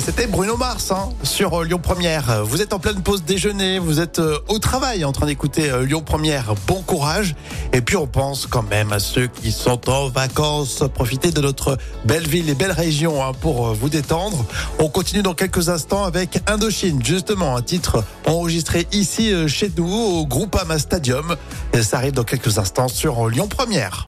C'était Bruno Mars hein, sur euh, Lyon Première. Vous êtes en pleine pause déjeuner, vous êtes euh, au travail en train d'écouter euh, Lyon Première. Bon courage. Et puis on pense quand même à ceux qui sont en vacances. Profitez de notre belle ville et belle région hein, pour vous détendre. On continue dans quelques instants avec Indochine, justement un titre enregistré ici chez nous au Groupama Stadium. Et ça arrive dans quelques instants sur Lyon Première.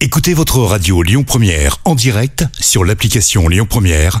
Écoutez votre radio Lyon Première en direct sur l'application Lyon Première,